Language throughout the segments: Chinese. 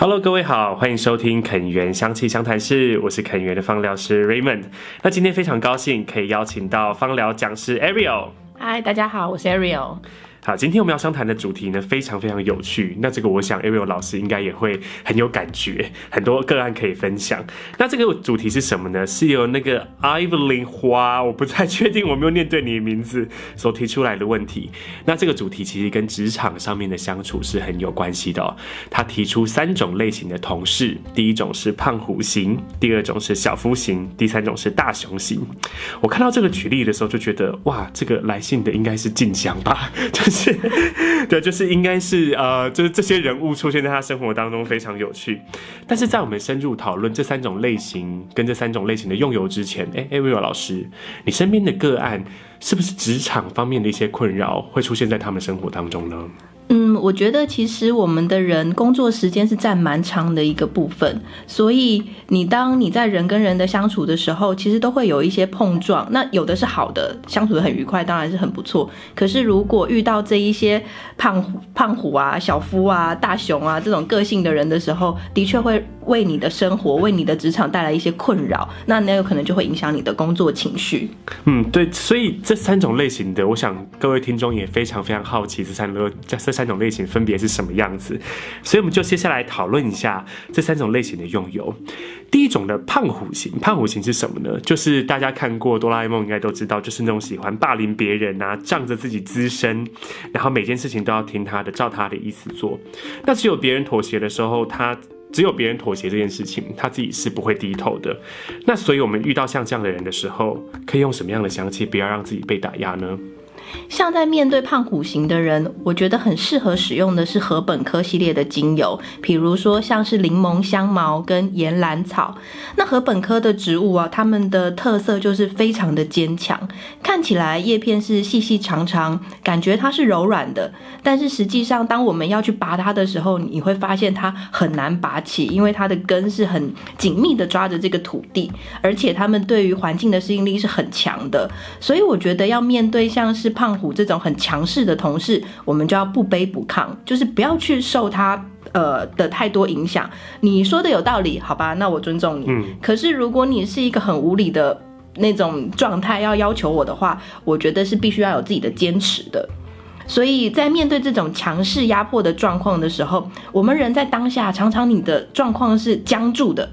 Hello，各位好，欢迎收听肯源香气相谈室，我是肯源的芳疗师 Raymond。那今天非常高兴可以邀请到芳疗讲师 Ariel。Hi，大家好，我是 Ariel。好，今天我们要商谈的主题呢，非常非常有趣。那这个我想 Ariel 老师应该也会很有感觉，很多个案可以分享。那这个主题是什么呢？是由那个 Evelyn 花，我不太确定我没有念对你的名字所提出来的问题。那这个主题其实跟职场上面的相处是很有关系的。他提出三种类型的同事，第一种是胖虎型，第二种是小夫型，第三种是大熊型。我看到这个举例的时候就觉得，哇，这个来信的应该是静香吧？是，对，就是应该是呃，就是这些人物出现在他生活当中非常有趣。但是在我们深入讨论这三种类型跟这三种类型的用油之前，哎，Ariel 老师，你身边的个案是不是职场方面的一些困扰会出现在他们生活当中呢？嗯，我觉得其实我们的人工作时间是占蛮长的一个部分，所以你当你在人跟人的相处的时候，其实都会有一些碰撞。那有的是好的，相处得很愉快，当然是很不错。可是如果遇到这一些胖、胖虎啊、小夫啊、大熊啊这种个性的人的时候，的确会为你的生活、为你的职场带来一些困扰。那那有可能就会影响你的工作情绪。嗯，对。所以这三种类型的，我想各位听众也非常非常好奇，这三个这这三种类型分别是什么样子，所以我们就接下来讨论一下这三种类型的用油。第一种的胖虎型，胖虎型是什么呢？就是大家看过哆啦 A 梦应该都知道，就是那种喜欢霸凌别人啊，仗着自己资深，然后每件事情都要听他的，照他的意思做。那只有别人妥协的时候，他只有别人妥协这件事情，他自己是不会低头的。那所以我们遇到像这样的人的时候，可以用什么样的香气，不要让自己被打压呢？像在面对胖虎型的人，我觉得很适合使用的是禾本科系列的精油，比如说像是柠檬香茅跟岩兰草。那禾本科的植物啊，它们的特色就是非常的坚强，看起来叶片是细细长长，感觉它是柔软的，但是实际上当我们要去拔它的时候，你会发现它很难拔起，因为它的根是很紧密的抓着这个土地，而且它们对于环境的适应力是很强的，所以我觉得要面对像是胖虎这种很强势的同事，我们就要不卑不亢，就是不要去受他呃的太多影响。你说的有道理，好吧，那我尊重你。嗯。可是如果你是一个很无理的那种状态，要要求我的话，我觉得是必须要有自己的坚持的。所以在面对这种强势压迫的状况的时候，我们人在当下，常常你的状况是僵住的。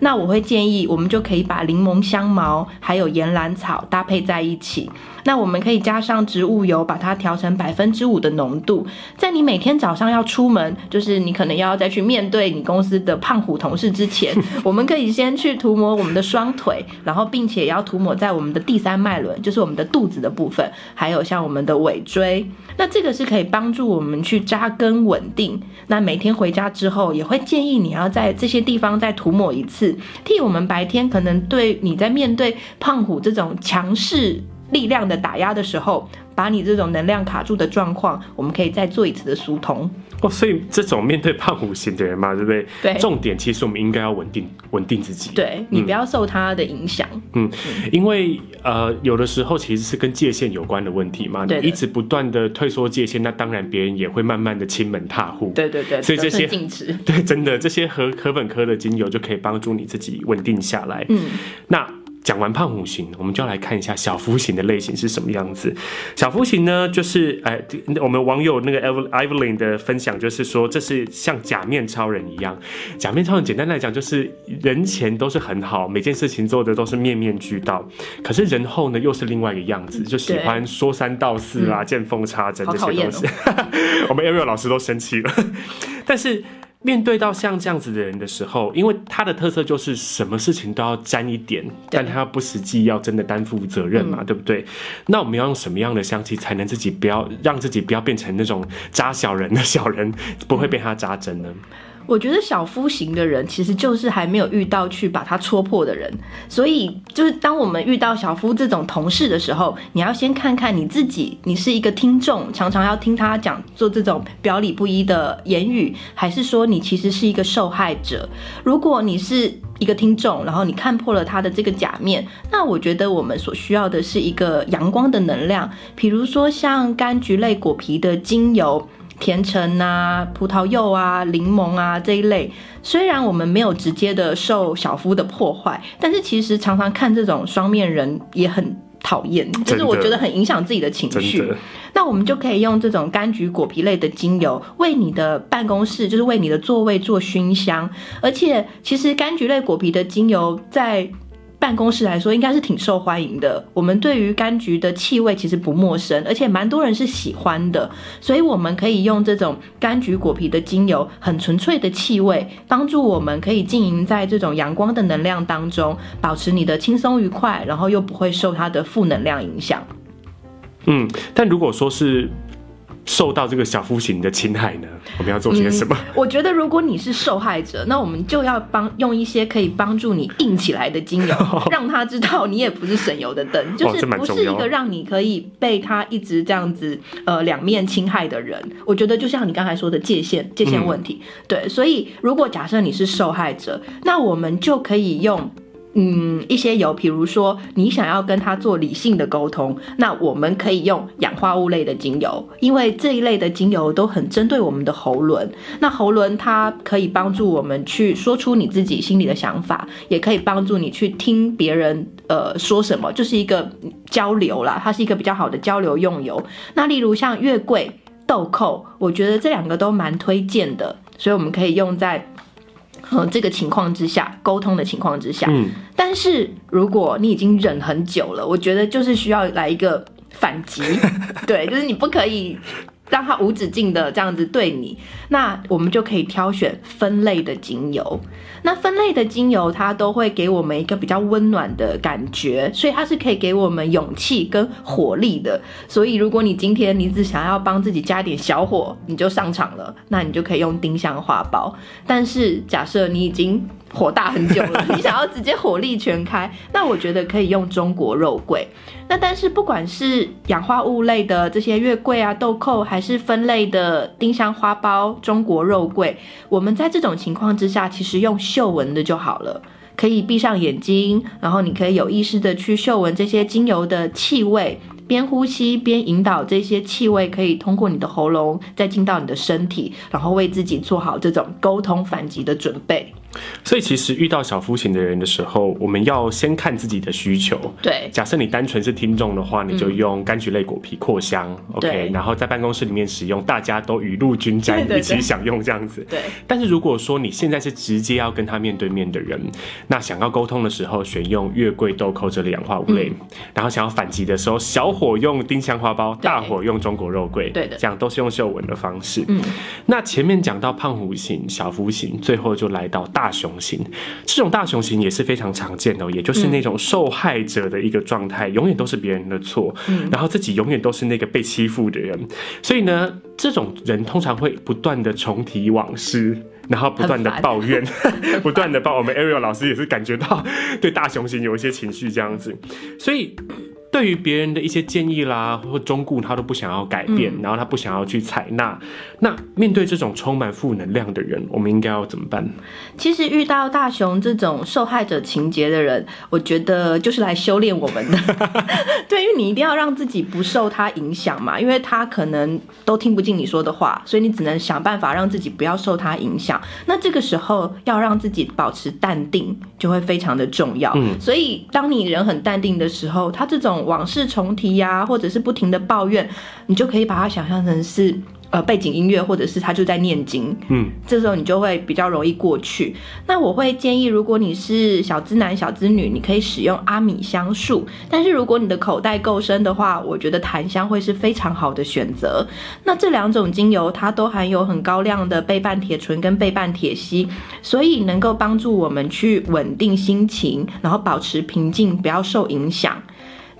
那我会建议，我们就可以把柠檬香茅还有岩兰草搭配在一起。那我们可以加上植物油，把它调成百分之五的浓度。在你每天早上要出门，就是你可能要再去面对你公司的胖虎同事之前，我们可以先去涂抹我们的双腿，然后并且也要涂抹在我们的第三脉轮，就是我们的肚子的部分，还有像我们的尾椎。那这个是可以帮助我们去扎根稳定。那每天回家之后，也会建议你要在这些地方再涂抹一次，替我们白天可能对你在面对胖虎这种强势。力量的打压的时候，把你这种能量卡住的状况，我们可以再做一次的疏通。哦，所以这种面对胖虎型的人嘛，对不对？对。重点其实我们应该要稳定，稳定自己。对，你不要受他的影响。嗯，因为呃，有的时候其实是跟界限有关的问题嘛。对。你一直不断的退缩界限，那当然别人也会慢慢的侵门踏户。对对对。所以这些禁止。对，真的这些和禾本科的精油就可以帮助你自己稳定下来。嗯。那。讲完胖虎型，我们就要来看一下小夫型的类型是什么样子。小夫型呢，就是哎，我们网友那个 Evelyn 的分享，就是说这是像假面超人一样。假面超人简单来讲，就是人前都是很好，每件事情做的都是面面俱到，可是人后呢又是另外一个样子，就喜欢说三道四啊，见缝插针这些东西。哦、我们 Ariel 老师都生气了，但是。面对到像这样子的人的时候，因为他的特色就是什么事情都要沾一点，但他不实际要真的担负责任嘛，嗯、对不对？那我们要用什么样的香气才能自己不要让自己不要变成那种扎小人的小人，不会被他扎针呢？我觉得小夫型的人其实就是还没有遇到去把他戳破的人，所以就是当我们遇到小夫这种同事的时候，你要先看看你自己，你是一个听众，常常要听他讲做这种表里不一的言语，还是说你其实是一个受害者？如果你是一个听众，然后你看破了他的这个假面，那我觉得我们所需要的是一个阳光的能量，比如说像柑橘类果皮的精油。甜橙啊、葡萄柚啊、柠檬啊这一类。虽然我们没有直接的受小夫的破坏，但是其实常常看这种双面人也很讨厌，就是我觉得很影响自己的情绪。那我们就可以用这种柑橘果皮类的精油，为你的办公室，就是为你的座位做熏香。而且，其实柑橘类果皮的精油在办公室来说，应该是挺受欢迎的。我们对于柑橘的气味其实不陌生，而且蛮多人是喜欢的。所以，我们可以用这种柑橘果皮的精油，很纯粹的气味，帮助我们可以经营在这种阳光的能量当中，保持你的轻松愉快，然后又不会受它的负能量影响。嗯，但如果说是。受到这个小夫型的侵害呢，我们要做些什么？嗯，我觉得如果你是受害者，那我们就要帮用一些可以帮助你硬起来的精油，让他知道你也不是省油的灯，就是不是一个让你可以被他一直这样子呃两面侵害的人。我觉得就像你刚才说的界限界限问题，嗯，对，所以如果假设你是受害者，那我们就可以用。嗯，一些油，比如说你想要跟他做理性的沟通，那我们可以用氧化物类的精油，因为这一类的精油都很针对我们的喉轮。那喉轮它可以帮助我们去说出你自己心里的想法，也可以帮助你去听别人呃说什么，就是一个交流啦，它是一个比较好的交流用油。那例如像月桂、豆蔻，我觉得这两个都蛮推荐的，所以我们可以用在。嗯，这个情况之下，沟通的情况之下，嗯，但是如果你已经忍很久了，我觉得就是需要来一个反击，对，就是你不可以。让它无止境的这样子对你，那我们就可以挑选分类的精油。那分类的精油，它都会给我们一个比较温暖的感觉，所以它是可以给我们勇气跟火力的。所以，如果你今天你只想要帮自己加点小火，你就上场了，那你就可以用丁香花苞。但是，假设你已经火大很久了，你想要直接火力全开，那我觉得可以用中国肉桂。那但是不管是氧化物类的这些月桂啊、豆蔻，还是分类的丁香花苞、中国肉桂，我们在这种情况之下，其实用嗅闻的就好了。可以闭上眼睛，然后你可以有意识的去嗅闻这些精油的气味，边呼吸边引导这些气味可以通过你的喉咙再进到你的身体，然后为自己做好这种沟通反击的准备。所以，其实遇到小夫型的人的时候，我们要先看自己的需求。对，假设你单纯是听众的话，你就用柑橘类果皮扩香，嗯，OK。然后在办公室里面使用，大家都雨露均沾，一起享用这样子。对。但是如果说你现在是直接要跟他面对面的人，那想要沟通的时候，选用月桂、豆蔻这类氧化物类，嗯，然后想要反击的时候，小火用丁香花苞，大火用中国肉桂。对的。这样都是用嗅闻的方式。嗯。那前面讲到胖虎型、小夫型，最后就来到大。大雄型，这种大雄型也是非常常见的，也就是那种受害者的一个状态，永远都是别人的错，然后自己永远都是那个被欺负的人。所以呢，这种人通常会不断的重提往事，然后不断的抱怨，不断的抱。我们 Ariel 老师也是感觉到对大雄型有一些情绪这样子，所以。对于别人的一些建议啦，或忠固，他都不想要改变，嗯，然后他不想要去采纳。那面对这种充满负能量的人，我们应该要怎么办？其实遇到大雄这种受害者情节的人，我觉得就是来修炼我们的。对，因为你一定要让自己不受他影响嘛，因为他可能都听不进你说的话，所以你只能想办法让自己不要受他影响。那这个时候要让自己保持淡定，就会非常的重要。嗯，所以当你人很淡定的时候，他这种。往事重提呀、啊，或者是不停的抱怨，你就可以把它想象成是呃背景音乐，或者是他就在念经。嗯，这时候你就会比较容易过去。那我会建议，如果你是小资男、小资女，你可以使用阿米香树。但是如果你的口袋够深的话，我觉得檀香会是非常好的选择。那这两种精油它都含有很高量的倍半铁醇跟倍半铁烯，所以能够帮助我们去稳定心情，然后保持平静，不要受影响。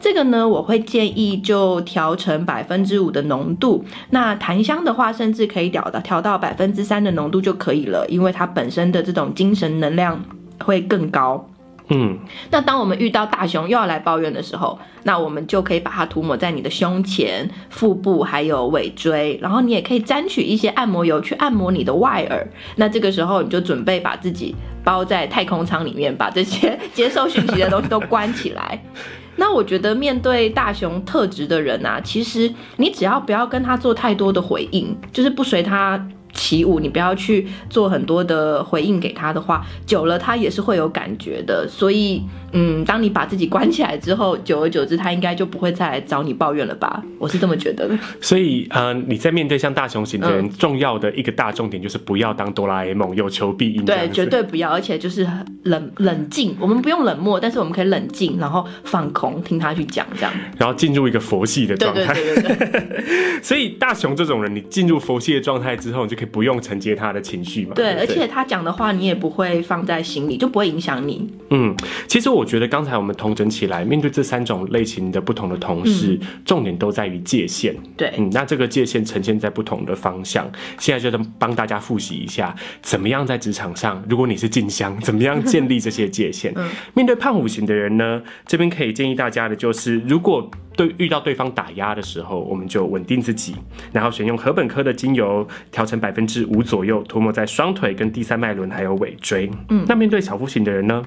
这个呢，我会建议就调成百分之五的浓度。那檀香的话，甚至可以调到调到百分之三的浓度就可以了，因为它本身的这种精神能量会更高。嗯，那当我们遇到大熊又要来抱怨的时候，那我们就可以把它涂抹在你的胸前、腹部还有尾椎，然后你也可以沾取一些按摩油去按摩你的外耳。那这个时候你就准备把自己包在太空舱里面，把这些接受讯息的东西都关起来。那我觉得面对大熊特质的人啊，其实你只要不要跟他做太多的回应，就是不随他起舞，你不要去做很多的回应给他的话，久了他也是会有感觉的。所以，嗯，当你把自己关起来之后，久而久之，他应该就不会再来找你抱怨了吧？我是这么觉得的。所以，呃，你在面对像大雄型的人，嗯、重要的一个大重点就是不要当哆啦 A 梦，有求必应。对，绝对不要，而且就是冷冷静，我们不用冷漠，但是我们可以冷静，然后放空，听他去讲这样。然后进入一个佛系的状态。对对对对对。所以，大雄这种人，你进入佛系的状态之后，你就可以。不用承接他的情绪嘛？对，对，而且他讲的话你也不会放在心里，就不会影响你。嗯，其实我觉得刚才我们统整起来，面对这三种类型的不同的同事，嗯、重点都在于界限。对，嗯，那这个界限呈现在不同的方向。现在就帮大家复习一下，怎么样在职场上，如果你是静香，怎么样建立这些界限？嗯，面对胖虎型的人呢，这边可以建议大家的就是，如果对遇到对方打压的时候，我们就稳定自己，然后选用禾本科的精油调成百分之五左右，涂抹在双腿跟第三脉轮还有尾椎。嗯，那面对小腹型的人呢？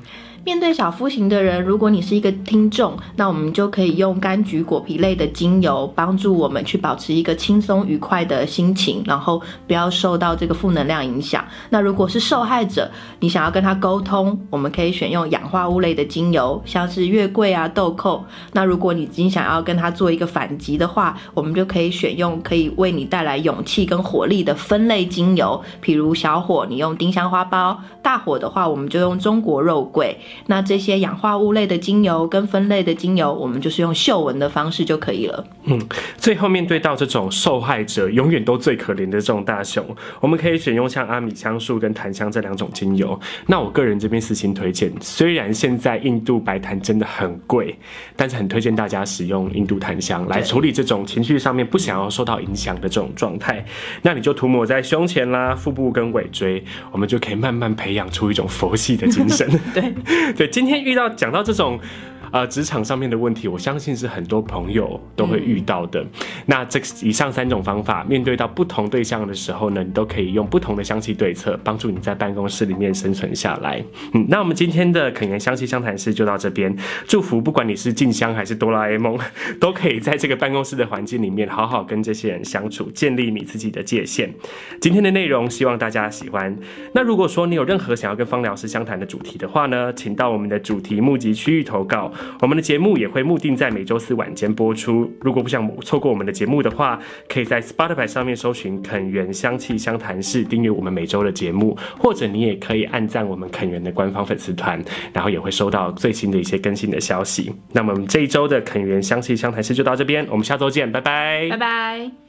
面对小腹型的人，如果你是一个听众，那我们就可以用柑橘果皮类的精油，帮助我们去保持一个轻松愉快的心情，然后不要受到这个负能量影响。那如果是受害者，你想要跟他沟通，我们可以选用氧化物类的精油，像是月桂啊、豆蔻。那如果你已经想要跟他做一个反击的话，我们就可以选用可以为你带来勇气跟活力的分类精油，譬如小火你用丁香花苞，大火的话我们就用中国肉桂。那这些氧化物类的精油跟酚类的精油，我们就是用嗅闻的方式就可以了。嗯，最后面对到这种受害者，永远都最可怜的这种大熊，我们可以选用像阿米香树跟檀香这两种精油。那我个人这边私心推荐，虽然现在印度白檀真的很贵，但是很推荐大家使用印度檀香来处理这种情绪上面不想要受到影响的这种状态。那你就涂抹在胸前啦、腹部跟尾椎，我们就可以慢慢培养出一种佛系的精神。对。对，今天遇到讲到这种。呃，职场上面的问题，我相信是很多朋友都会遇到的。嗯、那这以上三种方法，面对到不同对象的时候呢，你都可以用不同的香气对策，帮助你在办公室里面生存下来。嗯，那我们今天的肯言香气相谈室就到这边。祝福不管你是静香还是哆啦 A 梦，都可以在这个办公室的环境里面好好跟这些人相处，建立你自己的界限。今天的内容希望大家喜欢。那如果说你有任何想要跟方疗师相谈的主题的话呢，请到我们的主题募集区域投稿。我们的节目也会目定在每周四晚间播出。如果不想错过我们的节目的话，可以在 Spotify 上面搜寻“肯源香气相谈室”，订阅我们每周的节目，或者你也可以按赞我们肯源的官方粉丝团，然后也会收到最新的一些更新的消息。那么我们这一周的肯源香气相谈室就到这边，我们下周见，拜拜，拜拜。